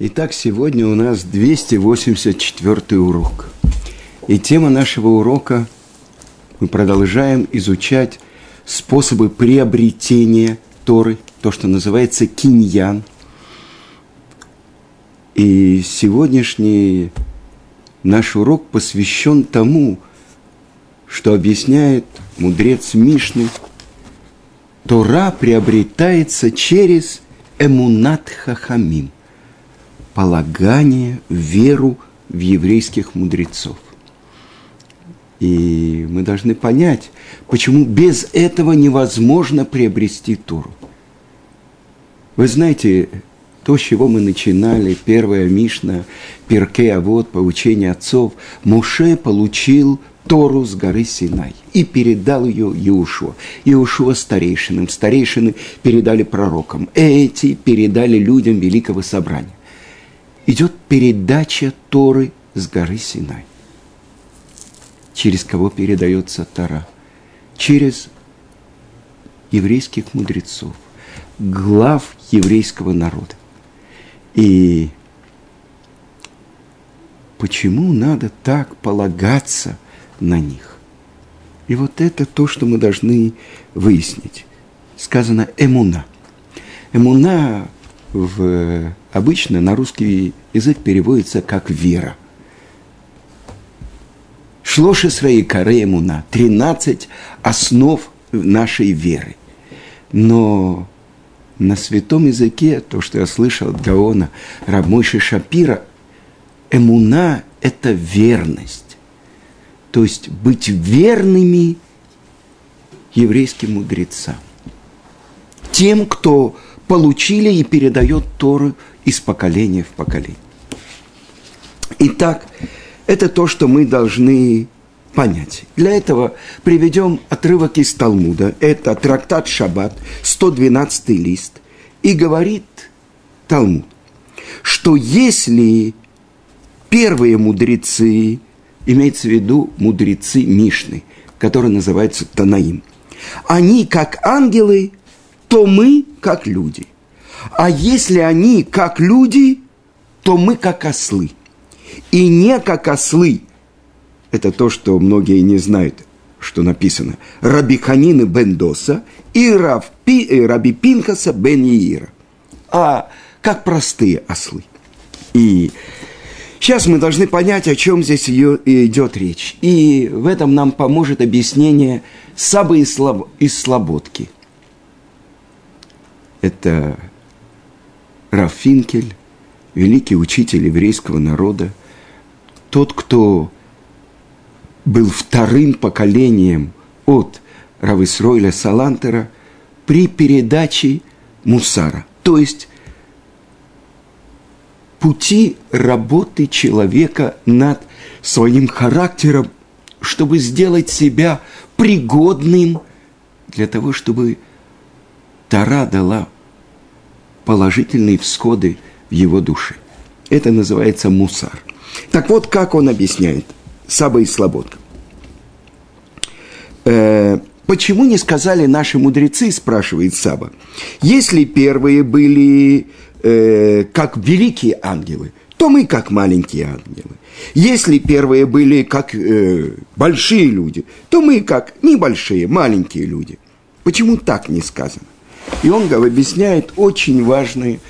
Итак, сегодня у нас 284 урок. И тема нашего урока мы продолжаем изучать способы приобретения Торы, то, что называется киньян. И сегодняшний наш урок посвящен тому, что объясняет мудрец Мишны. Тора приобретается через эмунат хахамим – полагание, веру в еврейских мудрецов. И мы должны понять, почему без этого невозможно приобрести Туру. Вы знаете, то, с чего мы начинали, первая Мишна, Перке, а вот поучение отцов, Муше получил Тору с горы Синай и передал ее Иушуа. Иушуа старейшинам, старейшины передали пророкам, эти передали людям великого собрания идет передача Торы с горы Синай. Через кого передается Тора? Через еврейских мудрецов, глав еврейского народа. И почему надо так полагаться на них? И вот это то, что мы должны выяснить. Сказано «эмуна». «Эмуна» в, обычно на русский язык переводится как «вера». Шлоши своей коры на 13 основ нашей веры. Но на святом языке, то, что я слышал от Гаона Рабмойши Шапира, эмуна – это верность. То есть быть верными еврейским мудрецам. Тем, кто получили и передает Тору из поколения в поколение. Итак, это то, что мы должны понять. Для этого приведем отрывок из Талмуда. Это трактат Шаббат, 112 лист. И говорит Талмуд, что если первые мудрецы, имеется в виду мудрецы Мишны, которые называются Танаим, они как ангелы то мы как люди. А если они как люди, то мы как ослы. И не как ослы. Это то, что многие не знают, что написано. Раби Ханины бен Доса и, Равпи, и Раби Пинхаса бен Иира. А как простые ослы. И сейчас мы должны понять, о чем здесь идет речь. И в этом нам поможет объяснение Сабы из Слободки – это Рафинкель, великий учитель еврейского народа, тот, кто был вторым поколением от Рависройля Салантера при передаче Мусара, то есть пути работы человека над своим характером, чтобы сделать себя пригодным для того, чтобы Тара дала положительные всходы в его душе. Это называется мусар. Так вот, как он объясняет, Саба и Слободка. Э, почему не сказали наши мудрецы, спрашивает Саба, если первые были э, как великие ангелы, то мы как маленькие ангелы. Если первые были как э, большие люди, то мы как небольшие, маленькие люди. Почему так не сказано? И он объясняет очень важный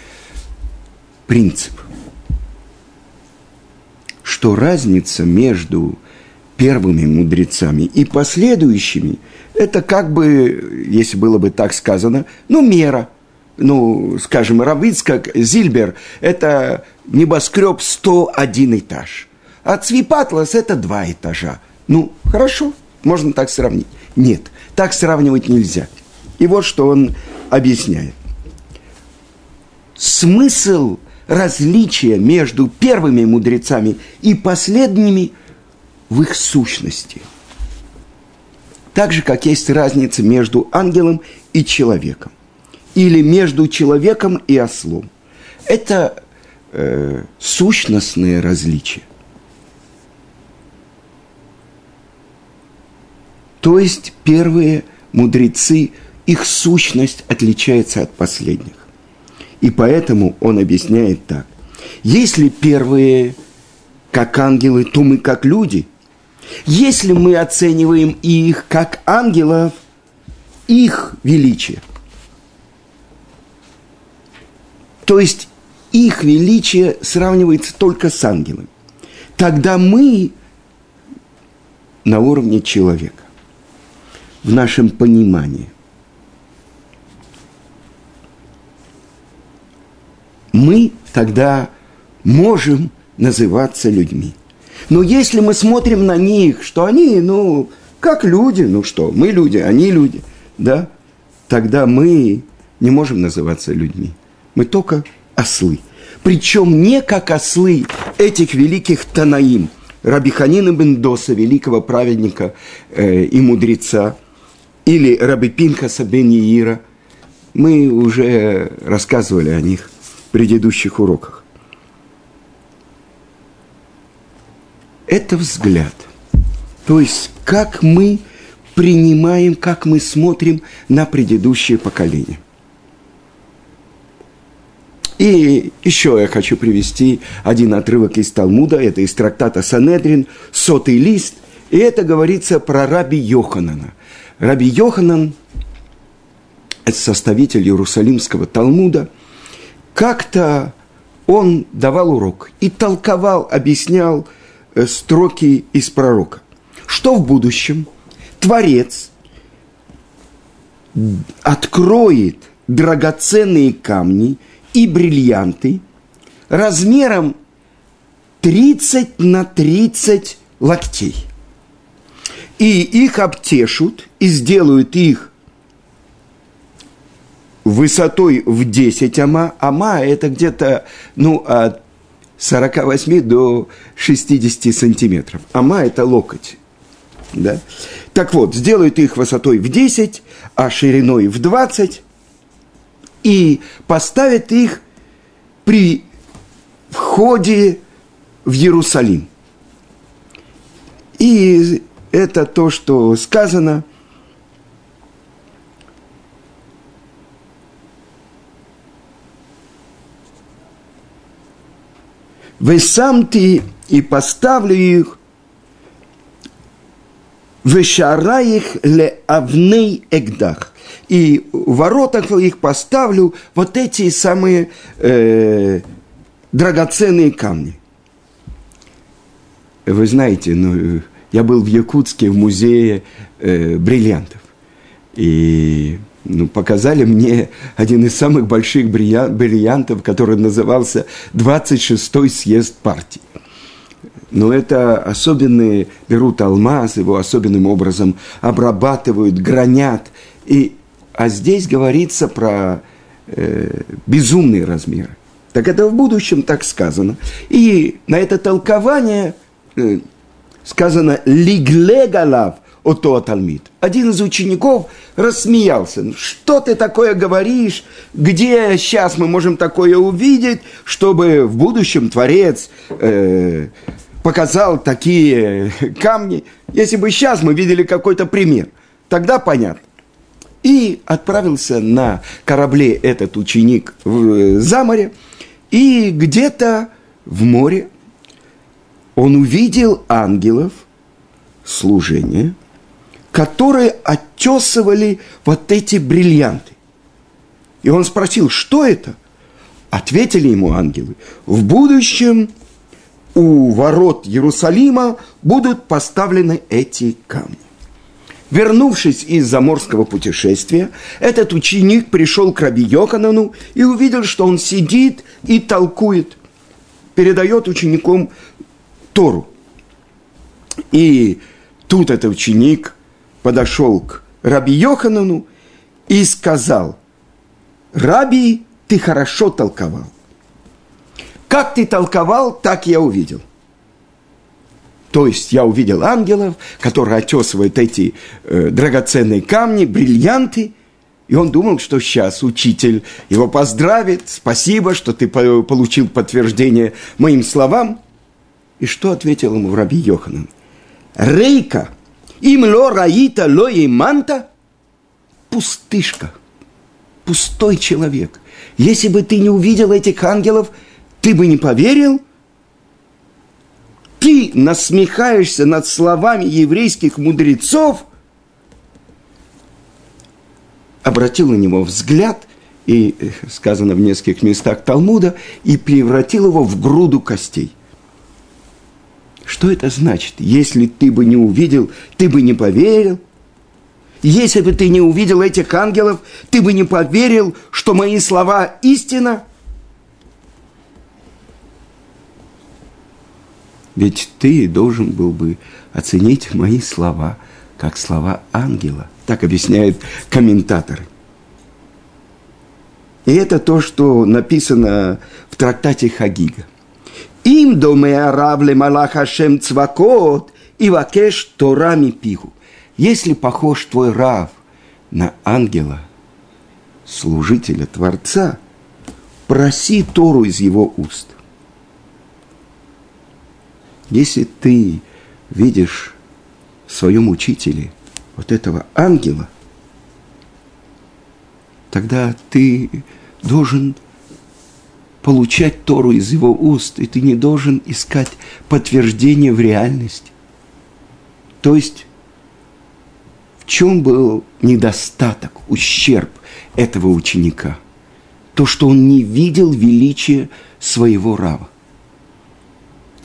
принцип, что разница между первыми мудрецами и последующими, это как бы, если было бы так сказано, ну, мера. Ну, скажем, Равицкак, Зильбер – это небоскреб 101 этаж. А Цвипатлас – это два этажа. Ну, хорошо, можно так сравнить. Нет, так сравнивать нельзя. И вот что он объясняет. Смысл различия между первыми мудрецами и последними в их сущности. Так же, как есть разница между ангелом и человеком. Или между человеком и ослом. Это э, сущностные различия. То есть первые мудрецы – их сущность отличается от последних. И поэтому он объясняет так. Если первые как ангелы, то мы как люди. Если мы оцениваем их как ангелов, их величие, то есть их величие сравнивается только с ангелами, тогда мы на уровне человека, в нашем понимании. Мы тогда можем называться людьми. Но если мы смотрим на них, что они, ну, как люди, ну что, мы люди, они люди, да, тогда мы не можем называться людьми. Мы только ослы. Причем не как ослы этих великих Танаим, Рабиханина Бендоса, великого праведника э, и мудреца, или Раби Пинхаса бен Иира. Мы уже рассказывали о них предыдущих уроках. Это взгляд. То есть, как мы принимаем, как мы смотрим на предыдущее поколение. И еще я хочу привести один отрывок из Талмуда, это из трактата Санедрин, сотый лист, и это говорится про раби Йоханана. Раби Йоханан, это составитель Иерусалимского Талмуда, как-то он давал урок и толковал, объяснял э, строки из пророка. Что в будущем Творец откроет драгоценные камни – и бриллианты размером 30 на 30 локтей. И их обтешут и сделают их высотой в 10 ама. Ама – это где-то ну, от 48 до 60 сантиметров. Ама – это локоть. Да? Так вот, сделают их высотой в 10, а шириной в 20, и поставят их при входе в Иерусалим. И это то, что сказано. Вы сам ты и поставлю их в их ле авней эгдах и в воротах их поставлю вот эти самые э, драгоценные камни. Вы знаете, ну, я был в Якутске в музее э, бриллиантов. И ну, показали мне один из самых больших бриллиантов, который назывался 26-й съезд партии. Но это особенные, берут алмаз, его особенным образом обрабатывают, гранят. И а здесь говорится про э, безумные размеры. Так это в будущем так сказано. И на это толкование э, сказано «лигле галав» ото Талмит. Один из учеников рассмеялся. «Ну, что ты такое говоришь? Где сейчас мы можем такое увидеть, чтобы в будущем Творец э, показал такие камни? Если бы сейчас мы видели какой-то пример, тогда понятно. И отправился на корабле этот ученик в, э, за море, и где-то в море он увидел ангелов служения, которые оттесывали вот эти бриллианты. И он спросил, что это? Ответили ему ангелы, в будущем у ворот Иерусалима будут поставлены эти камни. Вернувшись из заморского путешествия, этот ученик пришел к Раби Йоханану и увидел, что он сидит и толкует, передает ученикам Тору. И тут этот ученик подошел к Раби Йоханану и сказал, «Раби, ты хорошо толковал. Как ты толковал, так я увидел. То есть я увидел ангелов, которые отесывают эти э, драгоценные камни, бриллианты, и он думал, что сейчас учитель его поздравит, спасибо, что ты получил подтверждение моим словам. И что ответил ему Раби Йоханан? Рейка, им ло раита ло и манта, пустышка, пустой человек. Если бы ты не увидел этих ангелов, ты бы не поверил? Ты насмехаешься над словами еврейских мудрецов? Обратил на него взгляд, и э, сказано в нескольких местах Талмуда, и превратил его в груду костей. Что это значит? Если ты бы не увидел, ты бы не поверил. Если бы ты не увидел этих ангелов, ты бы не поверил, что мои слова истина. Ведь ты должен был бы оценить мои слова как слова ангела. Так объясняют комментаторы. И это то, что написано в трактате Хагига – им доме аравле малах Хашем цвакот и вакеш торами пиху. Если похож твой рав на ангела, служителя Творца, проси Тору из его уст. Если ты видишь в своем учителе вот этого ангела, тогда ты должен получать Тору из его уст, и ты не должен искать подтверждение в реальности. То есть, в чем был недостаток, ущерб этого ученика? То, что он не видел величия своего рава.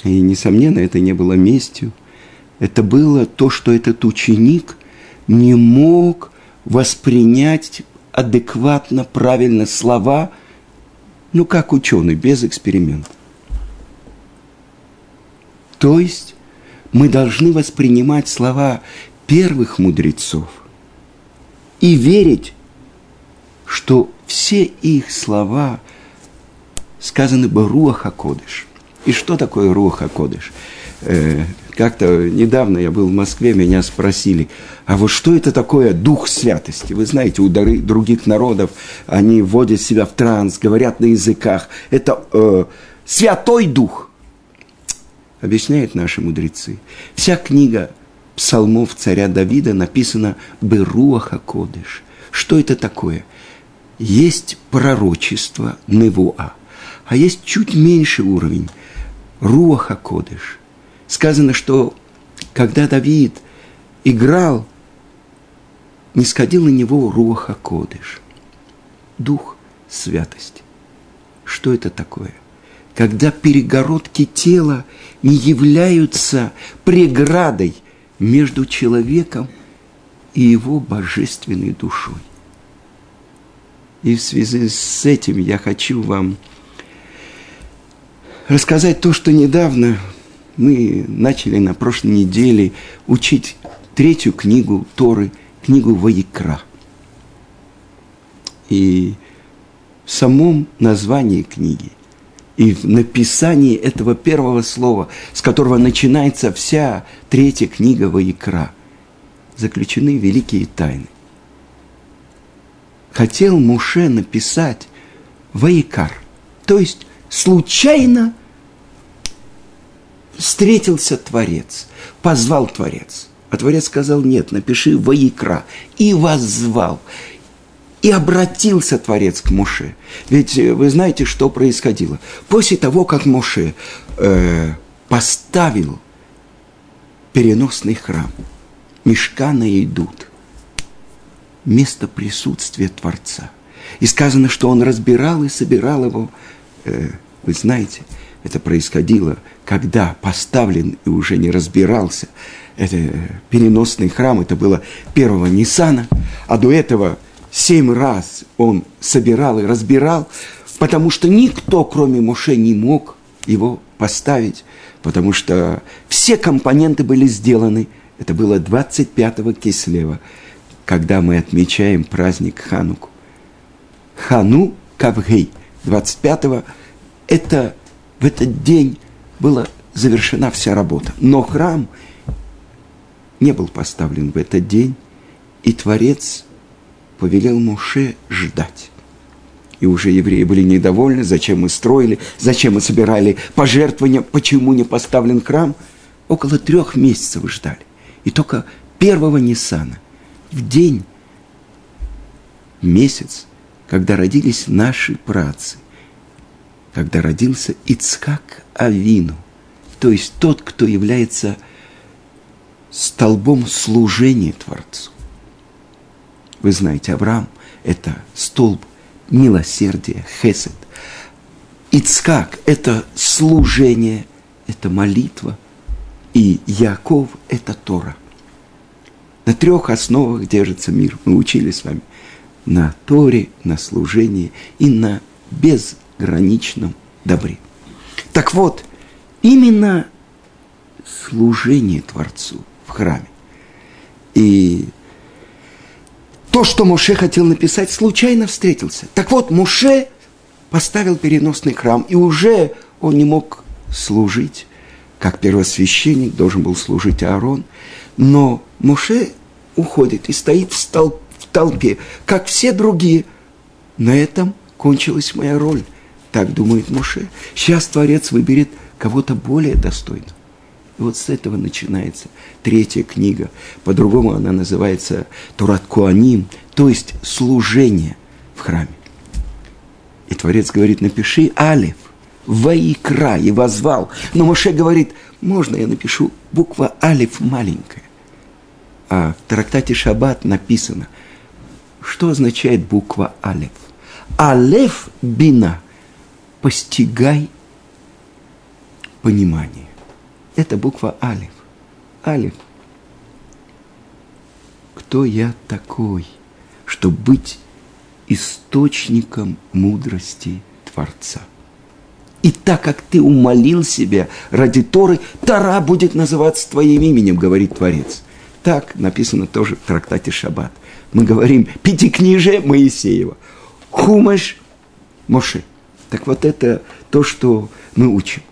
И, несомненно, это не было местью. Это было то, что этот ученик не мог воспринять адекватно, правильно слова – ну, как ученый, без эксперимента. То есть мы должны воспринимать слова первых мудрецов и верить, что все их слова сказаны бы Руаха Кодыш. И что такое Руаха Кодыш? Как-то недавно я был в Москве, меня спросили, а вот что это такое дух святости? Вы знаете, у других народов они вводят себя в транс, говорят на языках. Это э, святой дух. Объясняют наши мудрецы. Вся книга псалмов царя Давида написана «Беруаха Кодыш». Что это такое? Есть пророчество Невуа, а есть чуть меньший уровень – Руаха Кодыш – сказано, что когда Давид играл, не сходил на него Руаха Кодыш, дух святости. Что это такое? Когда перегородки тела не являются преградой между человеком и его божественной душой. И в связи с этим я хочу вам рассказать то, что недавно мы начали на прошлой неделе учить третью книгу Торы, книгу Ваикра. И в самом названии книги и в написании этого первого слова, с которого начинается вся третья книга Ваикра, заключены великие тайны. Хотел Муше написать Ваикар, то есть случайно – встретился Творец, позвал Творец. А Творец сказал, нет, напиши «Воикра». И воззвал. И обратился Творец к Муше. Ведь э, вы знаете, что происходило. После того, как Муше э, поставил переносный храм, мешкана идут, место присутствия Творца. И сказано, что он разбирал и собирал его, э, вы знаете, это происходило – когда поставлен и уже не разбирался, это переносный храм, это было первого Ниссана, а до этого семь раз он собирал и разбирал, потому что никто, кроме Моше, не мог его поставить, потому что все компоненты были сделаны. Это было 25-го Кислева, когда мы отмечаем праздник Хануку. Хану Кавгей, 25-го, это в этот день была завершена вся работа. Но храм не был поставлен в этот день, и Творец повелел Муше ждать. И уже евреи были недовольны, зачем мы строили, зачем мы собирали пожертвования, почему не поставлен храм. Около трех месяцев ждали. И только первого Ниссана, в день, месяц, когда родились наши працы, когда родился Ицкак Авину, то есть тот, кто является столбом служения Творцу. Вы знаете, Авраам – это столб милосердия, хесед. Ицкак – это служение, это молитва. И Яков – это Тора. На трех основах держится мир. Мы учили с вами. На Торе, на служении и на безграничном добре. Так вот, именно служение Творцу в храме. И то, что Муше хотел написать, случайно встретился. Так вот, Муше поставил переносный храм, и уже он не мог служить, как первосвященник должен был служить Аарон. Но Муше уходит и стоит в, стол, в толпе, как все другие. На этом кончилась моя роль, так думает Муше. Сейчас Творец выберет кого-то более достойного. И вот с этого начинается третья книга. По-другому она называется Турат Куаним, то есть служение в храме. И Творец говорит, напиши Алиф, Ваикра, и возвал. Но Моше говорит, можно я напишу буква Алиф маленькая. А в трактате Шаббат написано, что означает буква Алиф. Алеф бина, постигай понимание. Это буква Алиф. Алиф. Кто я такой, чтобы быть источником мудрости Творца? И так как ты умолил себя ради Торы, Тора будет называться твоим именем, говорит Творец. Так написано тоже в трактате Шаббат. Мы говорим пятикнижие Моисеева. Хумаш Моше. Так вот это то, что мы учим.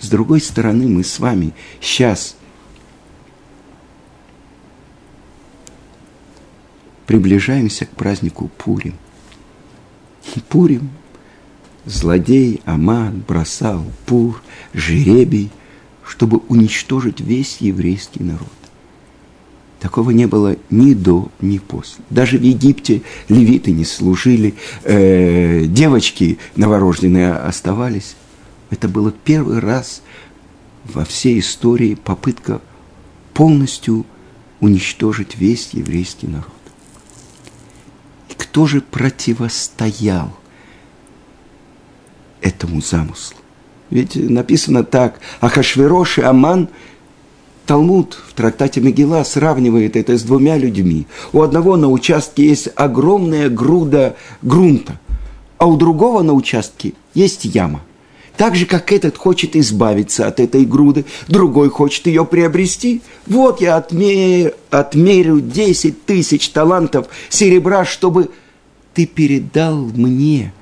С другой стороны, мы с вами сейчас приближаемся к празднику Пурим. Пурим злодей Аман бросал пур, жеребий, чтобы уничтожить весь еврейский народ. Такого не было ни до, ни после. Даже в Египте левиты не служили, э, девочки новорожденные оставались. Это было первый раз во всей истории попытка полностью уничтожить весь еврейский народ. И кто же противостоял этому замыслу? Ведь написано так, Ахашверош и Аман – Талмуд в трактате Мегила сравнивает это с двумя людьми. У одного на участке есть огромная груда грунта, а у другого на участке есть яма. Так же, как этот хочет избавиться от этой груды, другой хочет ее приобрести. Вот я отмерю, отмерю 10 тысяч талантов серебра, чтобы ты передал мне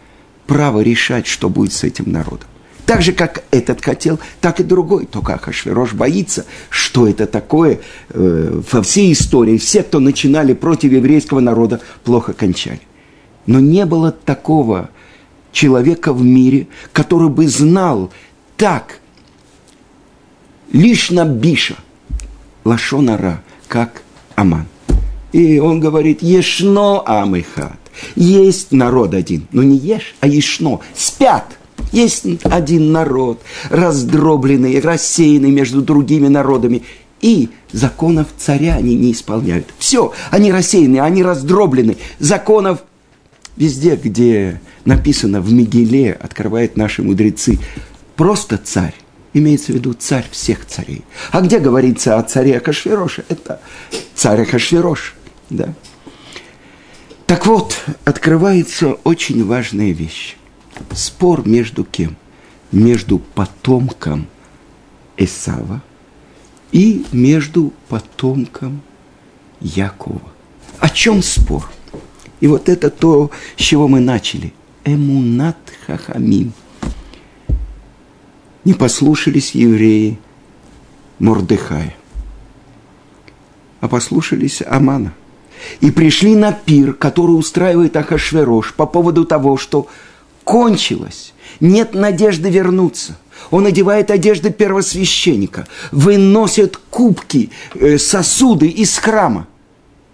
право решать, что будет с этим народом. Так же, как этот хотел, так и другой. Только Ахашвирош боится, что это такое. Э, во всей истории все, кто начинали против еврейского народа, плохо кончали. Но не было такого человека в мире, который бы знал так, лишь на биша, лашонара, как Аман. И он говорит, ешно амыхат. Есть народ один, но не ешь, а ешно. Спят – есть один народ, раздробленный, рассеянный между другими народами. И законов царя они не исполняют. Все, они рассеяны, они раздроблены. Законов везде, где написано в Мигеле, открывают наши мудрецы, просто царь. Имеется в виду царь всех царей. А где говорится о царе Акашвероше? Это царь Акашверош. Да. Так вот, открывается очень важная вещь. Спор между кем? Между потомком Эсава и между потомком Якова. О чем спор? И вот это то, с чего мы начали. Эмунат хахамим. Не послушались евреи Мордыхая, а послушались Амана. И пришли на пир, который устраивает Ахашверош по поводу того, что кончилось, нет надежды вернуться. Он одевает одежды первосвященника, выносят кубки, э, сосуды из храма.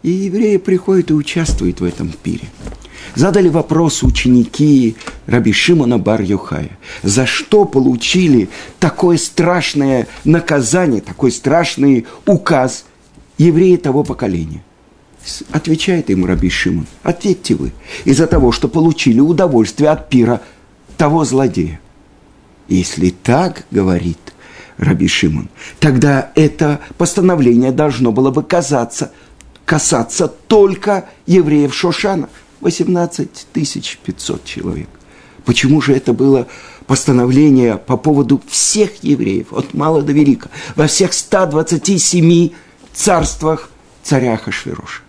И евреи приходят и участвуют в этом пире. Задали вопрос ученики Раби Шимона бар -Юхая. За что получили такое страшное наказание, такой страшный указ евреи того поколения? Отвечает им Раби Шимон, ответьте вы, из-за того, что получили удовольствие от пира того злодея. Если так говорит Раби Шимон, тогда это постановление должно было бы казаться, касаться только евреев Шошана, 18 500 человек. Почему же это было постановление по поводу всех евреев, от мала до велика, во всех 127 царствах царя Хашвироша?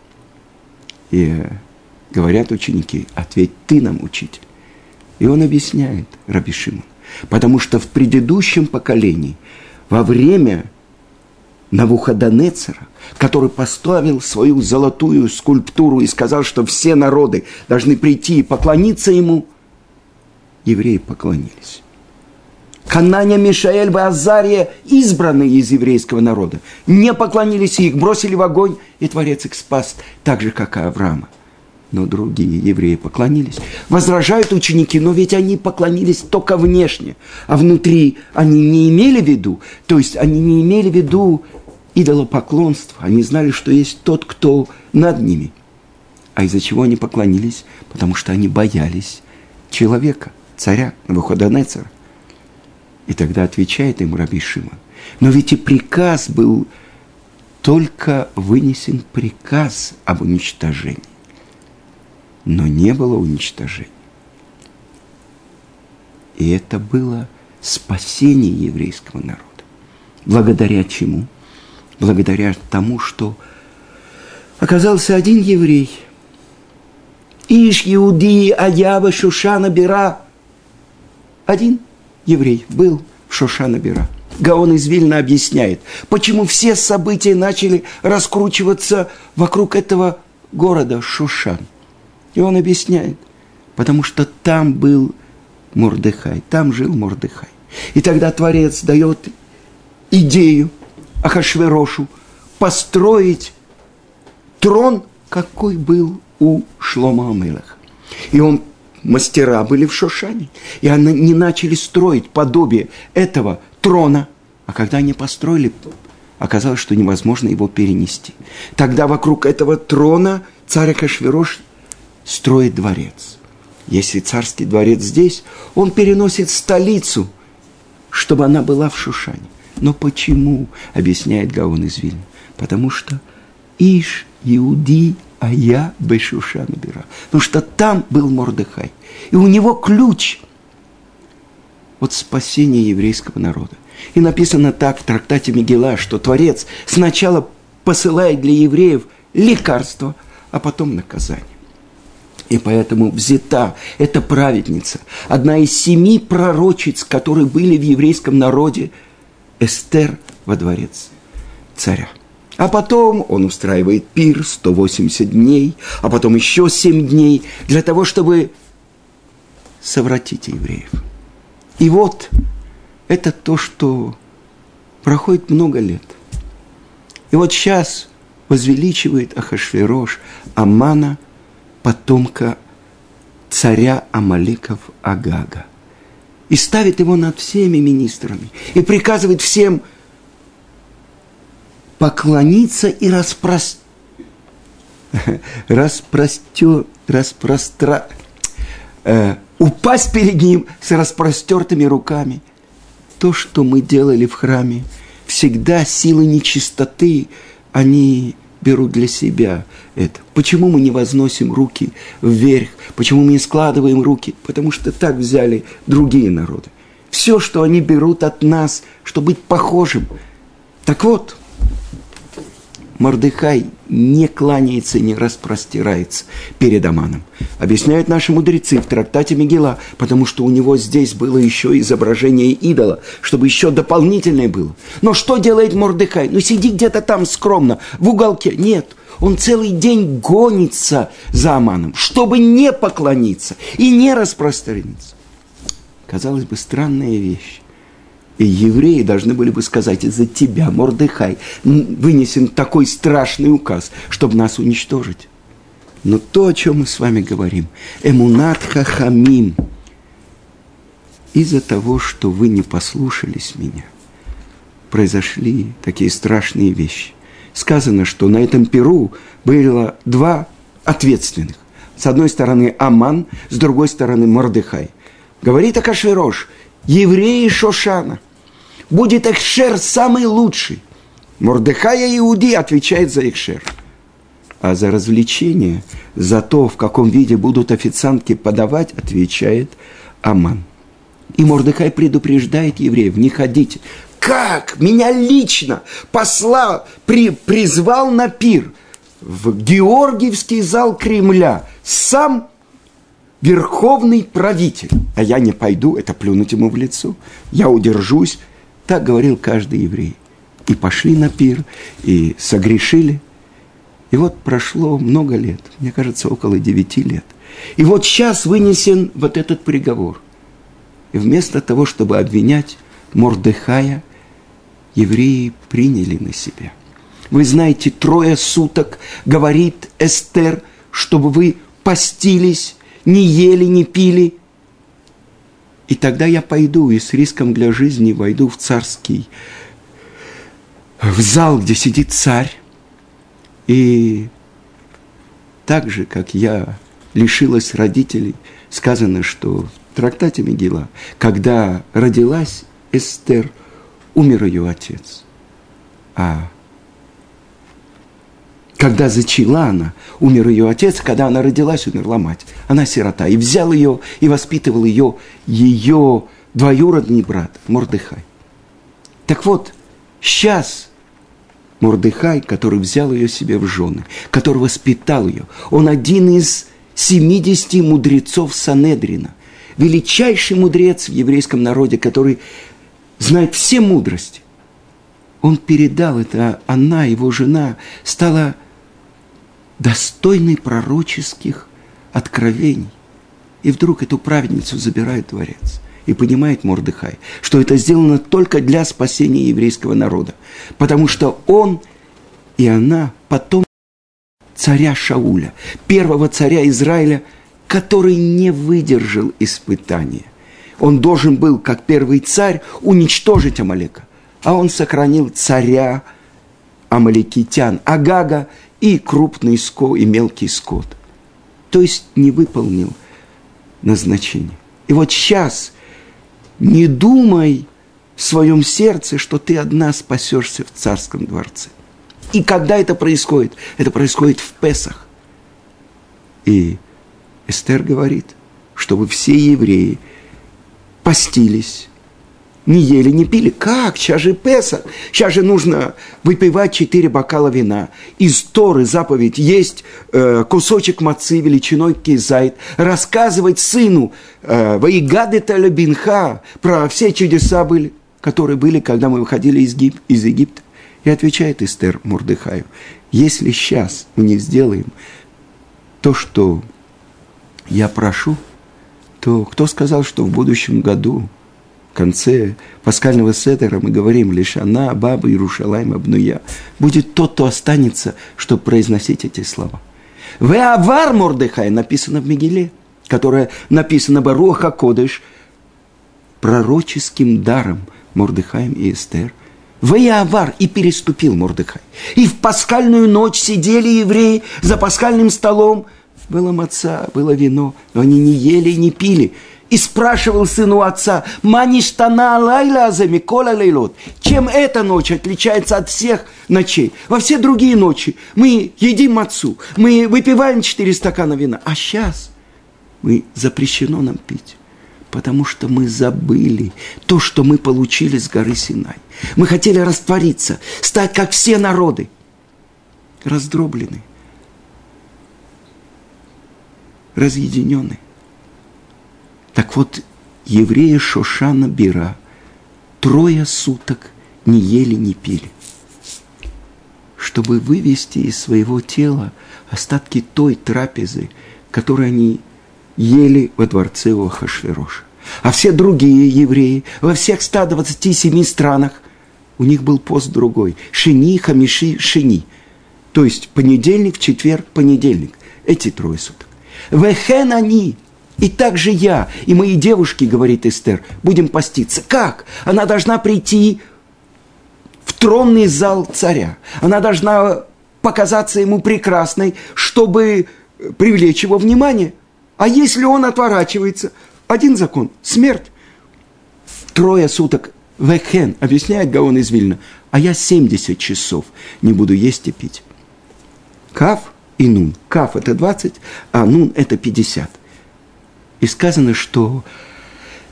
И говорят ученики, ответь ты нам, учитель. И он объясняет, Раби Шимон, потому что в предыдущем поколении, во время Навуходонецера, который поставил свою золотую скульптуру и сказал, что все народы должны прийти и поклониться ему, евреи поклонились. Кананя, Мишаэль, Азария, избранные из еврейского народа, не поклонились их бросили в огонь, и Творец их спас, так же, как и Авраама. Но другие евреи поклонились. Возражают ученики, но ведь они поклонились только внешне, а внутри они не имели в виду, то есть они не имели в виду идолопоклонства, они знали, что есть тот, кто над ними. А из-за чего они поклонились? Потому что они боялись человека, царя Навуходонецера. И тогда отвечает им Раби Шимон. Но ведь и приказ был, только вынесен приказ об уничтожении. Но не было уничтожения. И это было спасение еврейского народа. Благодаря чему? Благодаря тому, что оказался один еврей. Иш Иуди Аява Шушана Бера. Один – еврей был в Шошана-Бера. Гаон из Вильна объясняет, почему все события начали раскручиваться вокруг этого города Шушан. И он объясняет, потому что там был Мордыхай, там жил Мордыхай. И тогда Творец дает идею Ахашверошу построить трон, какой был у Шлома Амелаха. И он мастера были в Шошане. И они начали строить подобие этого трона. А когда они построили, оказалось, что невозможно его перенести. Тогда вокруг этого трона царь Акашвирош строит дворец. Если царский дворец здесь, он переносит столицу, чтобы она была в Шушане. Но почему, объясняет Гаон из Вильна? Потому что Иш, Иуди, а я Бешуша набира. Потому что там был Мордыхай. И у него ключ от спасения еврейского народа. И написано так в трактате Мегила, что Творец сначала посылает для евреев лекарство, а потом наказание. И поэтому взята эта праведница, одна из семи пророчиц, которые были в еврейском народе, Эстер во дворец царя. А потом он устраивает пир 180 дней, а потом еще 7 дней для того, чтобы совратить евреев. И вот это то, что проходит много лет. И вот сейчас возвеличивает Ахашверош Амана, потомка царя Амаликов Агага. И ставит его над всеми министрами. И приказывает всем – поклониться и распрос... распростер... распростра... Э, упасть перед ним с распростертыми руками. То, что мы делали в храме, всегда силы нечистоты, они берут для себя это. Почему мы не возносим руки вверх? Почему мы не складываем руки? Потому что так взяли другие народы. Все, что они берут от нас, чтобы быть похожим. Так вот, Мордыхай не кланяется, не распростирается перед Аманом. Объясняют наши мудрецы в трактате Мегила, потому что у него здесь было еще изображение идола, чтобы еще дополнительное было. Но что делает Мордыхай? Ну, сиди где-то там скромно, в уголке. Нет, он целый день гонится за Аманом, чтобы не поклониться и не распространиться. Казалось бы, странная вещь. Евреи должны были бы сказать, из-за тебя, Мордыхай, вынесен такой страшный указ, чтобы нас уничтожить. Но то, о чем мы с вами говорим, эмунат хахамим, из-за того, что вы не послушались меня, произошли такие страшные вещи. Сказано, что на этом перу было два ответственных. С одной стороны Аман, с другой стороны Мордыхай. Говорит Акашвирош, евреи Шошана. Будет Эхшер самый лучший. Мордыхая Иуди отвечает за Эхшер. А за развлечение, за то, в каком виде будут официантки подавать, отвечает Аман. И Мордыхай предупреждает евреев, не ходите. Как? Меня лично послал, при, призвал на пир в Георгиевский зал Кремля сам верховный правитель. А я не пойду, это плюнуть ему в лицо. Я удержусь. Так говорил каждый еврей. И пошли на пир, и согрешили. И вот прошло много лет, мне кажется, около девяти лет. И вот сейчас вынесен вот этот приговор. И вместо того, чтобы обвинять Мордыхая, евреи приняли на себя. Вы знаете, трое суток говорит Эстер, чтобы вы постились, не ели, не пили. И тогда я пойду и с риском для жизни войду в царский, в зал, где сидит царь. И так же, как я лишилась родителей, сказано, что в трактате Мегила, когда родилась Эстер, умер ее отец. А когда зачала она, умер ее отец, когда она родилась, умерла мать. Она сирота. И взял ее и воспитывал ее, ее двоюродный брат Мордыхай. Так вот, сейчас Мордыхай, который взял ее себе в жены, который воспитал ее, он один из 70 мудрецов Санедрина, величайший мудрец в еврейском народе, который знает все мудрости. Он передал это, она, его жена, стала достойный пророческих откровений. И вдруг эту праведницу забирает дворец. И понимает Мордыхай, что это сделано только для спасения еврейского народа. Потому что он и она потом царя Шауля, первого царя Израиля, который не выдержал испытания. Он должен был, как первый царь, уничтожить Амалека. А он сохранил царя Амаликитян, Агага и крупный скот, и мелкий скот. То есть не выполнил назначение. И вот сейчас не думай в своем сердце, что ты одна спасешься в царском дворце. И когда это происходит? Это происходит в Песах. И Эстер говорит, чтобы все евреи постились, не ели, не пили. Как? Сейчас же Песах. Сейчас же нужно выпивать четыре бокала вина. Из Торы заповедь есть э, кусочек мацы величиной кизайт. Рассказывать сыну э, «Ваигадета лебинха» про все чудеса были, которые были, когда мы выходили из, Гип, из Египта. И отвечает Эстер Мурдыхаю, если сейчас мы не сделаем то, что я прошу, то кто сказал, что в будущем году конце пасхального сетера мы говорим лишь она, баба Иерушалайм обнуя. Будет тот, кто останется, чтобы произносить эти слова. В авар Мордыхай написано в Мегиле, которое написано Баруха Кодыш, пророческим даром Мордыхаем и Эстер. Авар и переступил Мордыхай. И в пасхальную ночь сидели евреи за пасхальным столом. Было маца, было вино, но они не ели и не пили – и спрашивал сыну отца, «Маништана лайла за Микола лейлот». Чем эта ночь отличается от всех ночей? Во все другие ночи мы едим отцу, мы выпиваем четыре стакана вина, а сейчас мы запрещено нам пить. Потому что мы забыли то, что мы получили с горы Синай. Мы хотели раствориться, стать как все народы. Раздроблены, разъединены. Так вот, евреи Шошана Бира трое суток не ели, не пили, чтобы вывести из своего тела остатки той трапезы, которую они ели во дворце у Ахашвероша. А все другие евреи во всех 127 странах, у них был пост другой. Шини, хамиши, шини. То есть понедельник, четверг, понедельник. Эти трое суток. Вехен они, и также я, и мои девушки, говорит Эстер, будем поститься. Как? Она должна прийти в тронный зал царя. Она должна показаться ему прекрасной, чтобы привлечь его внимание. А если он отворачивается, один закон – смерть. Трое суток Вехен, объясняет Гаон из Вильна, а я 70 часов не буду есть и пить. Кав и Нун. Кав – это 20, а Нун – это 50. И сказано, что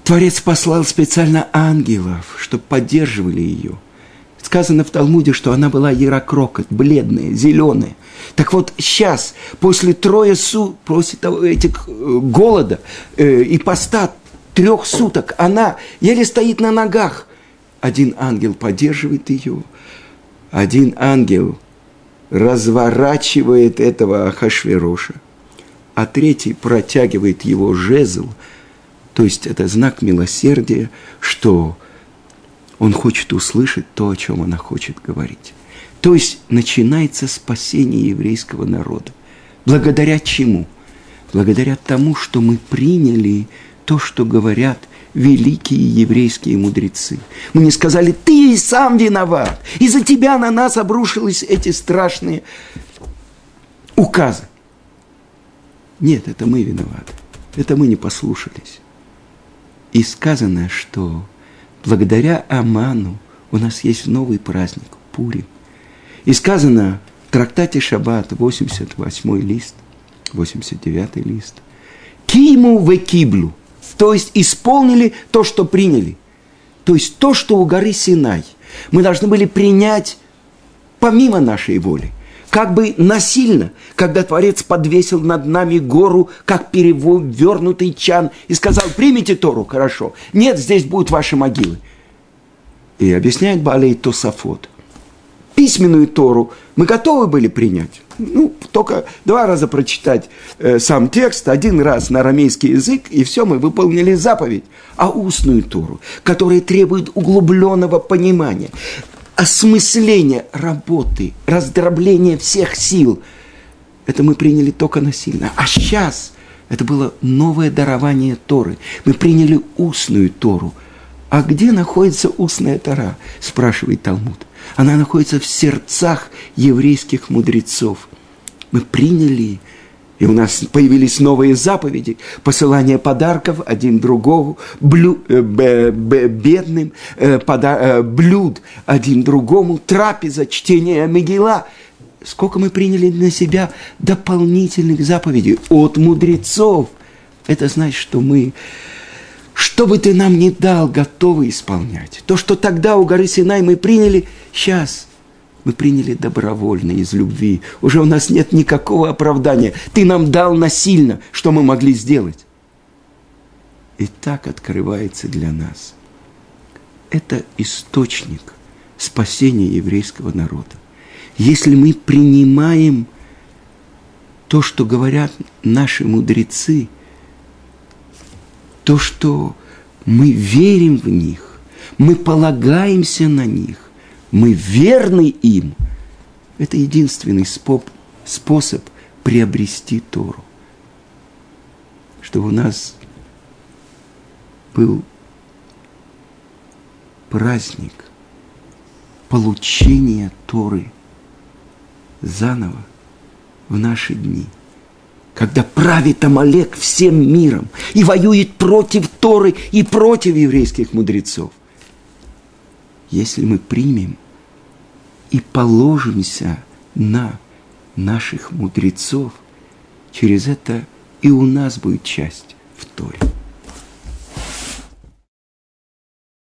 Творец послал специально ангелов, чтобы поддерживали ее. Сказано в Талмуде, что она была ярокрокот, бледная, зеленая. Так вот, сейчас, после трое су, после того, этих э, голода э, и поста трех суток, она еле стоит на ногах. Один ангел поддерживает ее, один ангел разворачивает этого Ахашвероша – а третий протягивает его жезл, то есть это знак милосердия, что он хочет услышать то, о чем она хочет говорить. То есть начинается спасение еврейского народа. Благодаря чему? Благодаря тому, что мы приняли то, что говорят великие еврейские мудрецы. Мы не сказали, ты и сам виноват. Из-за тебя на нас обрушились эти страшные указы. Нет, это мы виноваты. Это мы не послушались. И сказано, что благодаря Аману у нас есть новый праздник – Пурим. И сказано в трактате Шаббат, 88 лист, 89 лист, «Киму в киблу», то есть исполнили то, что приняли. То есть то, что у горы Синай. Мы должны были принять помимо нашей воли как бы насильно, когда Творец подвесил над нами гору, как перевернутый чан, и сказал, примите Тору, хорошо. Нет, здесь будут ваши могилы. И объясняет Балей Тосафот. Письменную Тору мы готовы были принять. Ну, только два раза прочитать э, сам текст, один раз на арамейский язык, и все, мы выполнили заповедь. А устную Тору, которая требует углубленного понимания, осмысление работы, раздробление всех сил, это мы приняли только насильно. А сейчас это было новое дарование Торы. Мы приняли устную Тору. А где находится устная Тора? Спрашивает Талмуд. Она находится в сердцах еврейских мудрецов. Мы приняли и у нас появились новые заповеди, посылание подарков один другому, блю, э, б, бедным, э, пода, э, блюд один другому, трапеза, чтение Мегила. Сколько мы приняли на себя дополнительных заповедей от мудрецов. Это значит, что мы, что бы ты нам ни дал, готовы исполнять. То, что тогда у горы Синай мы приняли, сейчас – мы приняли добровольно, из любви. Уже у нас нет никакого оправдания. Ты нам дал насильно, что мы могли сделать. И так открывается для нас. Это источник спасения еврейского народа. Если мы принимаем то, что говорят наши мудрецы, то, что мы верим в них, мы полагаемся на них, мы верны им, это единственный способ, способ приобрести Тору. Чтобы у нас был праздник получения Торы заново в наши дни, когда правит Амалек всем миром и воюет против Торы и против еврейских мудрецов – если мы примем и положимся на наших мудрецов, через это и у нас будет часть в Торе.